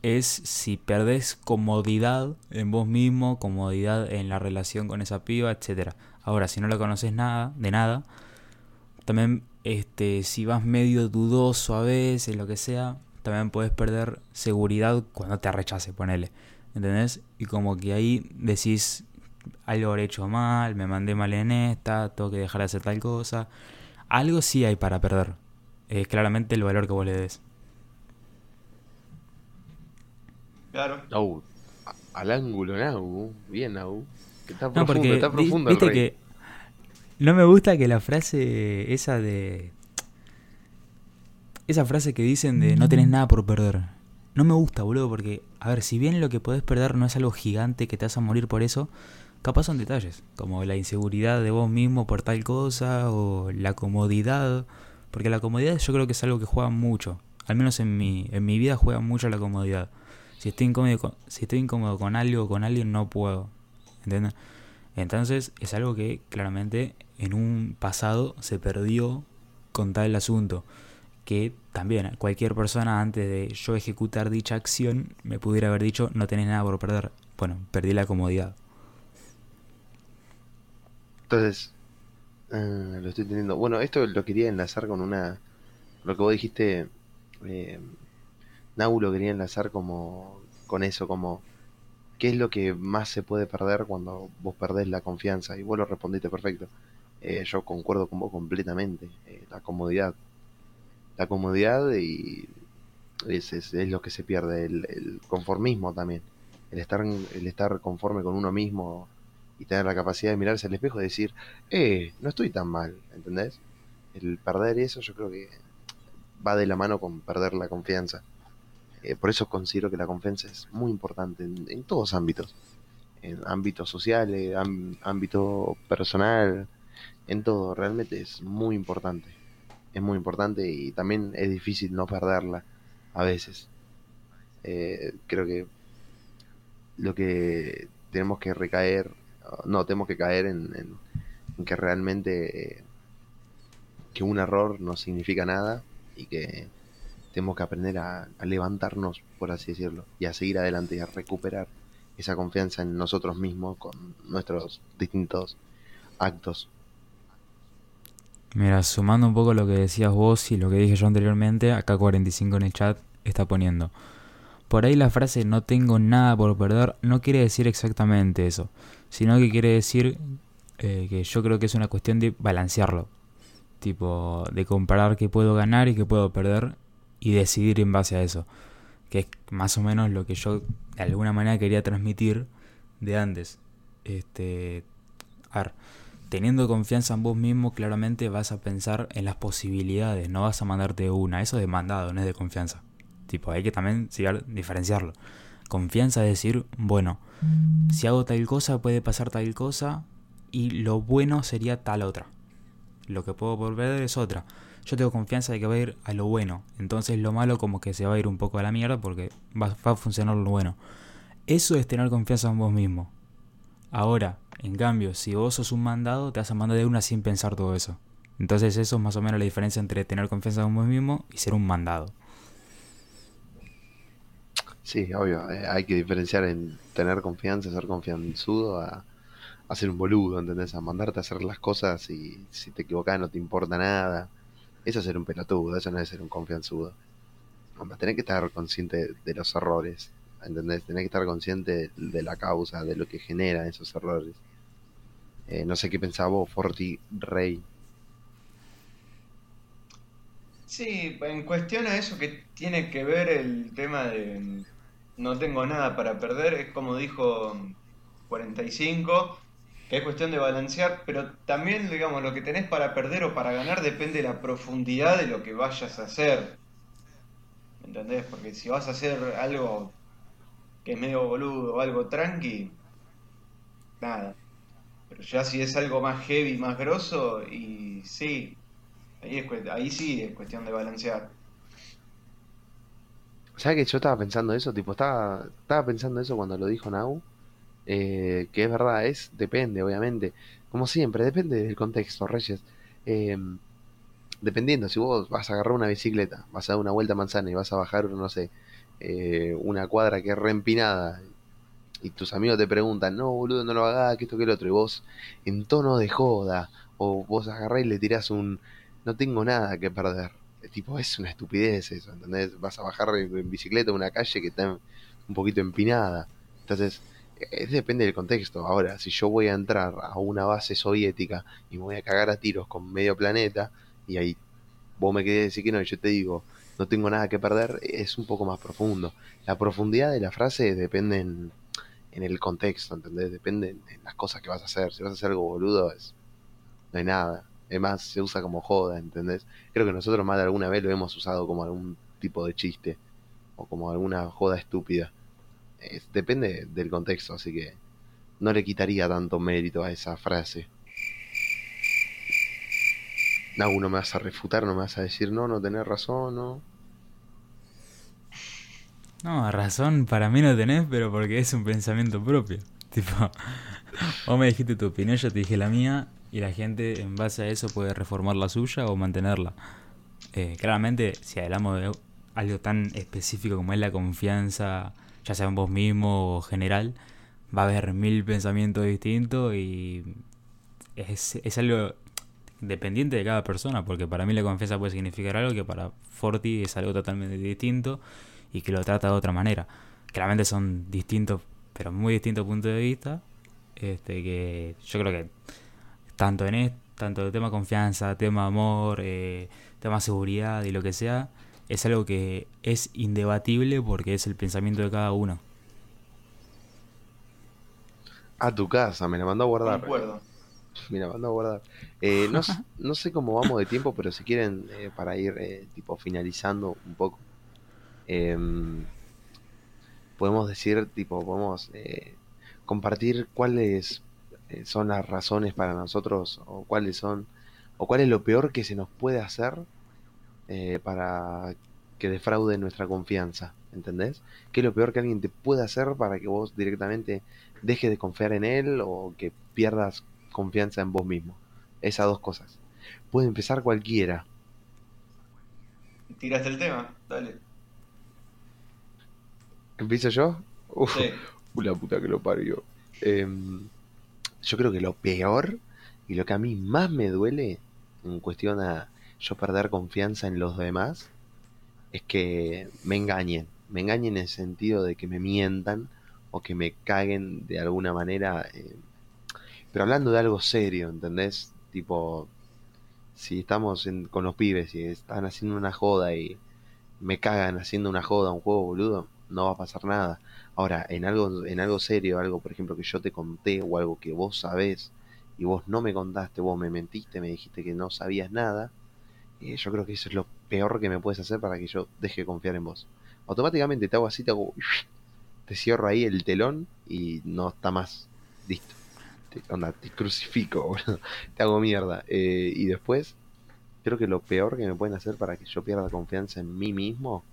es si perdés comodidad en vos mismo, comodidad en la relación con esa piba, etcétera. Ahora, si no la conoces nada, de nada, también este, si vas medio dudoso a veces, lo que sea, también puedes perder seguridad cuando te rechace, ponele. ¿Entendés? Y como que ahí decís, algo habré hecho mal, me mandé mal en esta, tengo que dejar de hacer tal cosa. Algo sí hay para perder. Es claramente el valor que vos le des. claro. A- al ángulo, Nau. Bien, Nau. Que está No, profundo, porque está profundo el viste rey. que no me gusta que la frase esa de esa frase que dicen de no tenés nada por perder. No me gusta, boludo, porque a ver, si bien lo que podés perder no es algo gigante que te vas a morir por eso, capaz son detalles, como la inseguridad de vos mismo por tal cosa o la comodidad, porque la comodidad yo creo que es algo que juega mucho, al menos en mi en mi vida juega mucho la comodidad. Si estoy incómodo con, si estoy incómodo con algo o con alguien no puedo. ¿Entiendes? Entonces es algo que claramente en un pasado se perdió con tal asunto. Que también cualquier persona antes de yo ejecutar dicha acción me pudiera haber dicho no tenés nada por perder. Bueno, perdí la comodidad. Entonces, ah, lo estoy entendiendo. Bueno, esto lo quería enlazar con una. Lo que vos dijiste, eh, Nau lo quería enlazar como. con eso, como. ¿qué es lo que más se puede perder cuando vos perdés la confianza? Y vos lo respondiste perfecto. Eh, yo concuerdo con vos completamente. Eh, la comodidad. La comodidad y es, es, lo que se pierde. El, el conformismo también. El estar, el estar conforme con uno mismo y tener la capacidad de mirarse al espejo y decir, eh, no estoy tan mal, ¿entendés? El perder eso yo creo que va de la mano con perder la confianza. Eh, por eso considero que la confianza es muy importante en, en todos ámbitos. En ámbitos sociales, ámbito personal, en todo. Realmente es muy importante. Es muy importante y también es difícil no perderla a veces. Eh, creo que lo que tenemos que recaer, no, tenemos que caer en, que realmente eh, que un error no significa nada y que tenemos que aprender a, a levantarnos, por así decirlo, y a seguir adelante y a recuperar esa confianza en nosotros mismos con nuestros distintos actos. Mira, sumando un poco lo que decías vos y lo que dije yo anteriormente, acá 45 en el chat está poniendo. Por ahí la frase no tengo nada por perder no quiere decir exactamente eso, sino que quiere decir eh, que yo creo que es una cuestión de balancearlo. Tipo, de comparar qué puedo ganar y qué puedo perder y decidir en base a eso. Que es más o menos lo que yo de alguna manera quería transmitir de antes. Este, a ver, teniendo confianza en vos mismo, claramente vas a pensar en las posibilidades, no vas a mandarte una. Eso es de mandado, no es de confianza. Tipo, hay que también diferenciarlo. Confianza es decir, bueno, si hago tal cosa puede pasar tal cosa y lo bueno sería tal otra. Lo que puedo volver es otra. Yo tengo confianza de que va a ir a lo bueno. Entonces lo malo como que se va a ir un poco a la mierda porque va, va a funcionar lo bueno. Eso es tener confianza en vos mismo. Ahora, en cambio, si vos sos un mandado, te vas a mandar de una sin pensar todo eso. Entonces eso es más o menos la diferencia entre tener confianza en vos mismo y ser un mandado. Sí, obvio, eh, hay que diferenciar en tener confianza, ser confianzudo, a, a ser un boludo, ¿entendés? A mandarte a hacer las cosas y si te equivocás no te importa nada. Eso es ser un pelotudo, eso no es ser un confianzudo. Hombre, tenés que estar consciente de los errores, ¿entendés? Tenés que estar consciente de la causa, de lo que genera esos errores. Eh, no sé qué pensaba vos, Forti Rey. Sí, en cuestión a eso que tiene que ver el tema de no tengo nada para perder, es como dijo 45, que es cuestión de balancear, pero también, digamos, lo que tenés para perder o para ganar depende de la profundidad de lo que vayas a hacer, ¿me ¿entendés? Porque si vas a hacer algo que es medio boludo o algo tranqui, nada. Pero ya si es algo más heavy, más grosso, y sí, ahí, es, ahí sí es cuestión de balancear. ¿Sabes que yo estaba pensando eso? Tipo, estaba, estaba pensando eso cuando lo dijo Nau. eh, que es verdad, es, depende, obviamente. Como siempre, depende del contexto, Reyes. Eh, dependiendo, si vos vas a agarrar una bicicleta, vas a dar una vuelta manzana y vas a bajar, no sé, eh, una cuadra que es reempinada, y tus amigos te preguntan, no, boludo, no lo hagas, que esto, que el otro, y vos, en tono de joda, o vos agarrás y le tirás un, no tengo nada que perder. Tipo, es una estupidez eso, ¿entendés? Vas a bajar en bicicleta una calle que está un poquito empinada. Entonces, eh, depende del contexto. Ahora, si yo voy a entrar a una base soviética y me voy a cagar a tiros con medio planeta, y ahí vos me querés decir que no, y yo te digo, no tengo nada que perder, es un poco más profundo. La profundidad de la frase depende en, en el contexto, ¿entendés? Depende en, en las cosas que vas a hacer. Si vas a hacer algo boludo, es, no hay nada. Es más, se usa como joda, ¿entendés? Creo que nosotros más de alguna vez lo hemos usado como algún tipo de chiste o como alguna joda estúpida. Es- depende del contexto, así que no le quitaría tanto mérito a esa frase. No, no me vas a refutar, no me vas a decir no, no tenés razón, no. No, razón para mí no tenés, pero porque es un pensamiento propio. (laughs) Tipo, vos me dijiste tu opinión, yo te dije la mía, y la gente en base a eso puede reformar la suya o mantenerla. Eh, claramente, si hablamos de algo tan específico como es la confianza, ya sea en vos mismo o general, va a haber mil pensamientos distintos y es, es algo dependiente de cada persona, porque para mí la confianza puede significar algo que para Forti es algo totalmente distinto y que lo trata de otra manera. Claramente son distintos pero muy distinto punto de vista. Este, que yo creo que tanto en esto, tanto el tema confianza, tema amor, eh, tema seguridad y lo que sea, es algo que es indebatible porque es el pensamiento de cada uno. A tu casa, me la mandó a guardar. Me la mandó a guardar. Eh, no, no sé cómo vamos de tiempo, pero si quieren, eh, para ir eh, tipo finalizando un poco, em, podemos decir, tipo, podemos eh, compartir cuáles son las razones para nosotros, o cuáles son, o cuál es lo peor que se nos puede hacer eh, para que defraude nuestra confianza, ¿entendés? ¿Qué es lo peor que alguien te puede hacer para que vos directamente dejes de confiar en él o que pierdas confianza en vos mismo? Esas dos cosas. Puede empezar cualquiera. Tiraste el tema, dale. ¿Empiezo yo? Uf, Sí. la puta que lo parió. Em, yo creo que lo peor y lo que a mí más me duele en cuestión a yo perder confianza en los demás es que me engañen. Me engañen en el sentido de que me mientan o que me caguen de alguna manera. eh, pero hablando de algo serio, ¿entendés? Tipo, si estamos en- con los pibes y están haciendo una joda y me cagan haciendo una joda, un juego boludo, no va a pasar nada. Ahora, en algo, en algo serio, algo por ejemplo que yo te conté o algo que vos sabés y vos no me contaste, vos me mentiste, me dijiste que no sabías nada, eh, yo creo que eso es lo peor que me puedes hacer para que yo deje de confiar en vos. Automáticamente te hago así, te hago, te cierro ahí el telón y no está más. Listo. Te, onda, te crucifico. (laughs) Te hago mierda. Eh, y después, creo que lo peor que me pueden hacer para que yo pierda confianza en mí mismo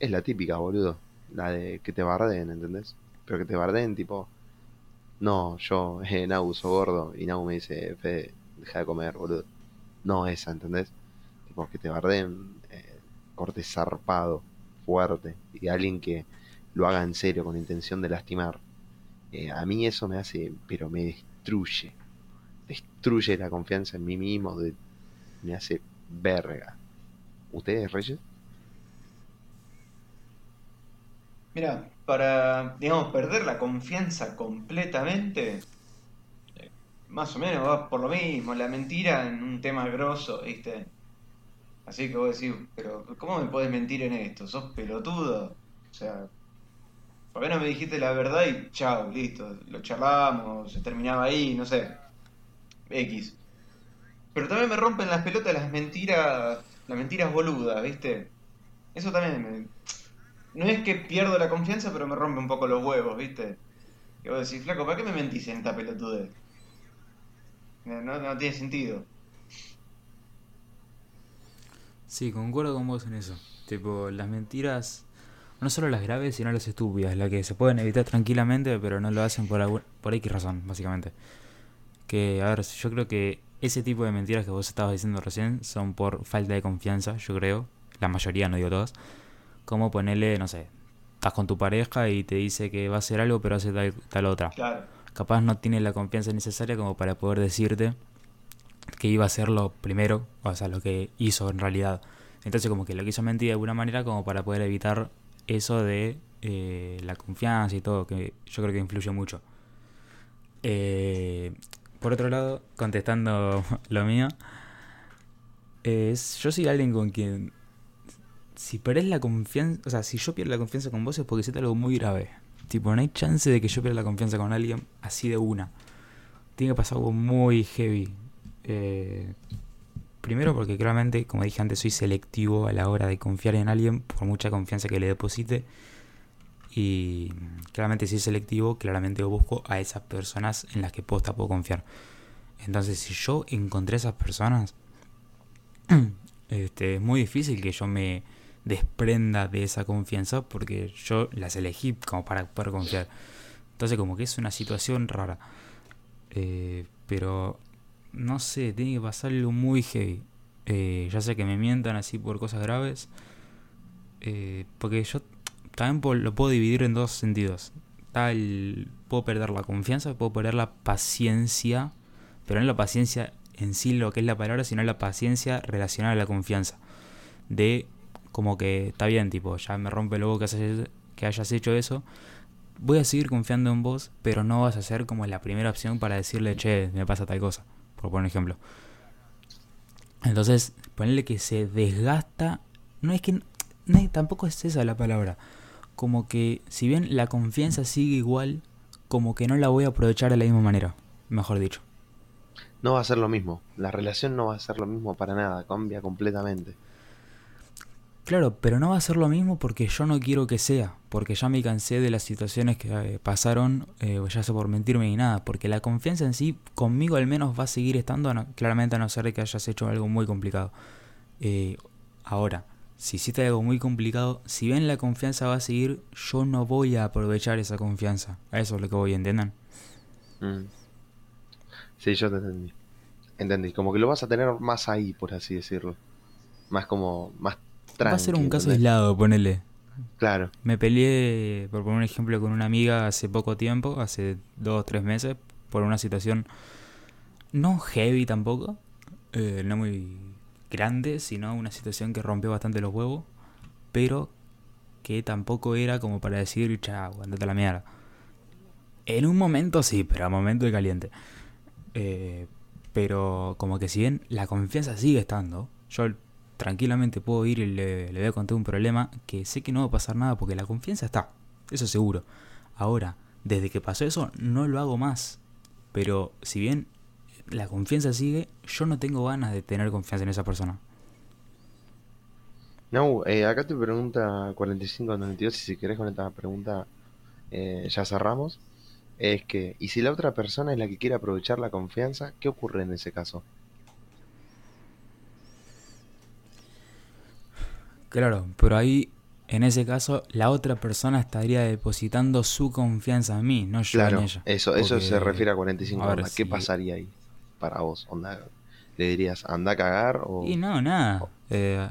es la típica, boludo. La de que te barden, ¿entendés? Pero que te barden, tipo, no, yo, (laughs) eh, Nau, soy gordo. Y Nau me dice, Fede, deja de comer, boludo. No esa, ¿entendés? Tipo, que te barden, eh, corte zarpado, fuerte. Y alguien que lo haga en serio, con intención de lastimar. Eh, a mí eso me hace, pero me destruye. Destruye la confianza en mí mismo. me hace verga. ¿Ustedes, Reyes? Mira, para, digamos, perder la confianza completamente, eh, más o menos va por lo mismo, la mentira en un tema grosso, ¿viste? Así que vos decís, pero ¿cómo me podés mentir en esto? ¿Sos pelotudo? O sea, ¿por qué no me dijiste la verdad y chao, listo, lo charlábamos, se terminaba ahí, no sé, X. Pero también me rompen las pelotas las mentiras, las mentiras boludas, ¿viste? Eso también me, no es que pierdo la confianza, pero me rompe un poco los huevos, ¿viste? Y vos decís, flaco, ¿para qué me mentís en esta pelotudez? No, no, no tiene sentido. Sí, concuerdo con vos en eso. Tipo, las mentiras, no solo las graves, sino las estúpidas, las que se pueden evitar tranquilamente, pero no lo hacen por, algún- por X razón, básicamente. Que, a ver, yo creo que ese tipo de mentiras que vos estabas diciendo recién son por falta de confianza, yo creo. La mayoría, no digo todas. Como ponerle, no sé, estás con tu pareja y te dice que va a hacer algo, pero hace tal, tal otra. Claro. Capaz no tiene la confianza necesaria como para poder decirte que iba a hacer lo primero, o sea, lo que hizo en realidad. Entonces como que lo quiso mentir de alguna manera como para poder evitar eso de eh, la confianza y todo, que yo creo que influye mucho. Eh, por otro lado, contestando (laughs) lo mío, es, yo soy alguien con quien, si perdés la confianza, o sea, si yo pierdo la confianza con vos es porque hiciste algo muy grave. Tipo, no hay chance de que yo pierda la confianza con alguien así de una. Tiene que pasar algo muy heavy. Eh, primero porque claramente, como dije antes, soy selectivo a la hora de confiar en alguien por mucha confianza que le deposite. Y claramente si soy selectivo, claramente busco a esas personas en las que posta puedo confiar. Entonces, si yo encontré a esas personas, (clears throat) este, es muy difícil que yo me desprenda de esa confianza porque yo las elegí como para poder confiar. Entonces como que es una situación rara. Eh, pero no sé, tiene que pasar algo muy heavy. Eh, ya sea que me mientan así por cosas graves. eh, porque yo también lo puedo dividir en dos sentidos. Tal, puedo perder la confianza, puedo perder la paciencia. Pero no la paciencia en sí lo que es la palabra, sino la paciencia relacionada a la confianza. De como que está bien, tipo, ya me rompe luego que hayas, hecho eso, voy a seguir confiando en vos, pero no vas a ser como la primera opción para decirle, che, me pasa tal cosa, por poner ejemplo. Entonces, ponerle que se desgasta, no es que, tampoco es esa la palabra, como que si bien la confianza sigue igual, como que no la voy a aprovechar de la misma manera, mejor dicho. No va a ser lo mismo. La relación no va a ser lo mismo para nada. Cambia completamente. Claro, pero no va a ser lo mismo porque yo no quiero que sea, porque ya me cansé de las situaciones que eh, pasaron, eh, ya sea por mentirme ni nada, porque la confianza en sí, conmigo al menos va a seguir estando, claramente a no ser que hayas hecho algo muy complicado. Eh, ahora, si hiciste algo muy complicado, si bien la confianza va a seguir, yo no voy a aprovechar esa confianza. A eso es lo que voy, ¿entiendan? Mm. Sí, yo te entendí. Entendí. Como que lo vas a tener más ahí, por así decirlo. Más como, más va a ser un caso aislado, ponele. Claro. Me peleé, por poner un ejemplo, con una amiga hace poco tiempo, hace dos o tres meses, por una situación no heavy tampoco, eh, no muy grande, sino una situación que rompió bastante los huevos, pero que tampoco era como para decir, chao, andate a la mierda. En un momento sí, pero a momento de caliente. Eh, pero como que si bien la confianza sigue estando, yo tranquilamente puedo ir y le, voy a contar un problema que sé que no va a pasar nada porque la confianza está, eso seguro. Ahora, desde que pasó eso, no lo hago más. Pero si bien la confianza sigue, yo no tengo ganas de tener confianza en esa persona. No, eh, acá te pregunta 4592 y si querés con esta pregunta eh, ya cerramos. Es que, ¿y si la otra persona es la que quiere aprovechar la confianza, qué ocurre en ese caso? Claro, pero ahí, en ese caso, la otra persona estaría depositando su confianza en mí, no yo Claro, en ella. eso, eso se refiere a 45 a ver, onda. ¿Qué si- pasaría ahí para vos? Onda, ¿Le dirías anda a cagar o...? Y no, nada. Eh,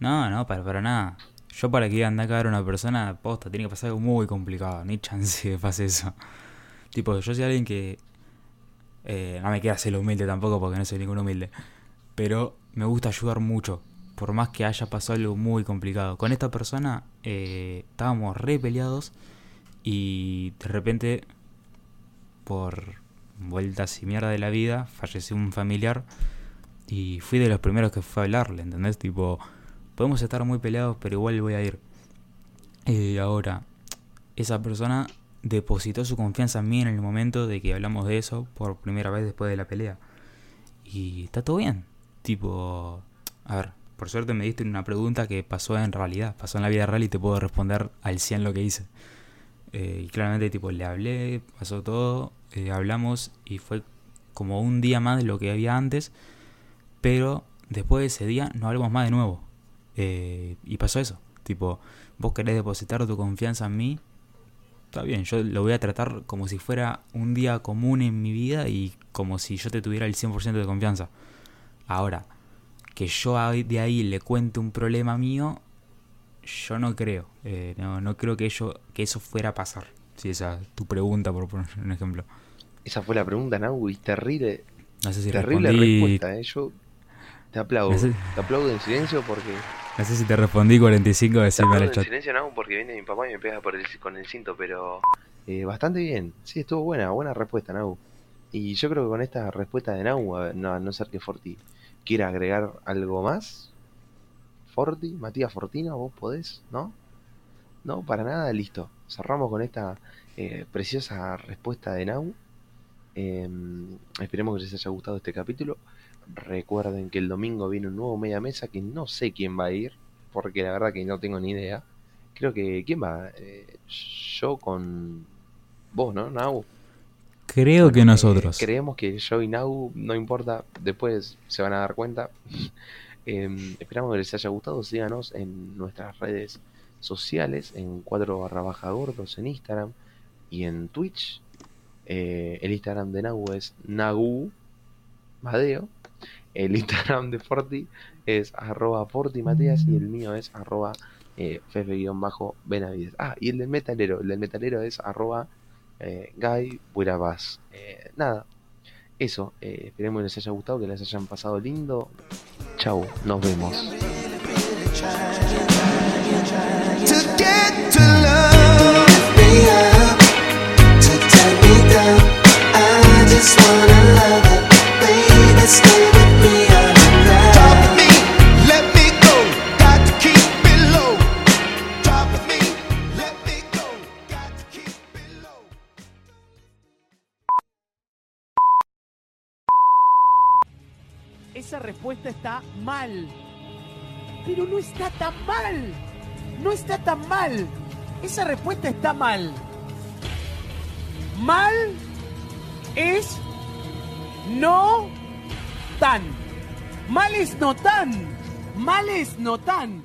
no, no, para, para nada. Yo para que ande a cagar a una persona, posta, tiene que pasar algo muy complicado. Ni chance que pase eso. Tipo, yo soy alguien que... eh, no me queda ser humilde tampoco porque no soy ningún humilde. Pero me gusta ayudar mucho. Por más que haya pasado algo muy complicado. Con esta persona eh, estábamos re peleados. Y de repente, por vueltas y mierda de la vida, falleció un familiar. Y fui de los primeros que fue a hablarle, ¿entendés? Tipo, podemos estar muy peleados, pero igual voy a ir. Y ahora, esa persona depositó su confianza en mí en el momento de que hablamos de eso por primera vez después de la pelea. Y está todo bien. Tipo, a ver, por suerte me diste una pregunta que pasó en realidad, pasó en la vida real y te puedo responder al 100 lo que hice. Eh, y claramente, tipo, le hablé, pasó todo, eh, hablamos y fue como un día más de lo que había antes, pero después de ese día no hablamos más de nuevo. Eh, y pasó eso, tipo, vos querés depositar tu confianza en mí, está bien, yo lo voy a tratar como si fuera un día común en mi vida y como si yo te tuviera el 100% de confianza. Ahora, que yo de ahí le cuente un problema mío, yo no creo. Eh, no, no creo que, ello, que eso fuera a pasar. Si esa es tu pregunta, por poner un ejemplo. Esa fue la pregunta, Nau, y terrible, No sé si terrible respondí. respuesta, ¿eh? Yo te aplaudo, No sé- te aplaudo en silencio porque... No sé si te respondí 45 Te decime en aplaudo el en chat. silencio, Nau, porque viene mi papá y me pega por el, con el cinto, pero... eh, bastante bien, sí, estuvo buena, buena respuesta, Nau. Y yo creo que con esta respuesta de Nau, a, no, a no ser que Forti quiera agregar algo más. Forti, Matías Fortino, vos podés, ¿no? No, para nada, listo. Cerramos con esta eh, preciosa respuesta de Nau. Eh, esperemos que les haya gustado este capítulo. Recuerden que el domingo viene un nuevo media mesa que no sé quién va a ir, porque la verdad que no tengo ni idea. Creo que quién va, Eh, yo con vos, ¿no? Nau. Creo que eh, nosotros. creemos que yo y Nau, no importa, después se van a dar cuenta. (laughs) Eh, esperamos que les haya gustado. Síganos en nuestras redes sociales, en 4 barra baja gordos en Instagram y en Twitch. Eh, el Instagram de Nau es Nagu Madeo. El (laughs) Instagram de Forti es arroba Forti Mateas y el mío es arroba eh, fefe-benavides. Ah, y el del metalero, el del metalero es arroba eh, Guy, Buirabás. Eh, nada, eso. Eh, esperemos que les haya gustado, que les hayan pasado lindo. Chau, nos vemos. Respuesta está mal. Pero no está tan mal. No está tan mal. Esa respuesta está mal. Mal es no tan. Mal es no tan. Mal es no tan.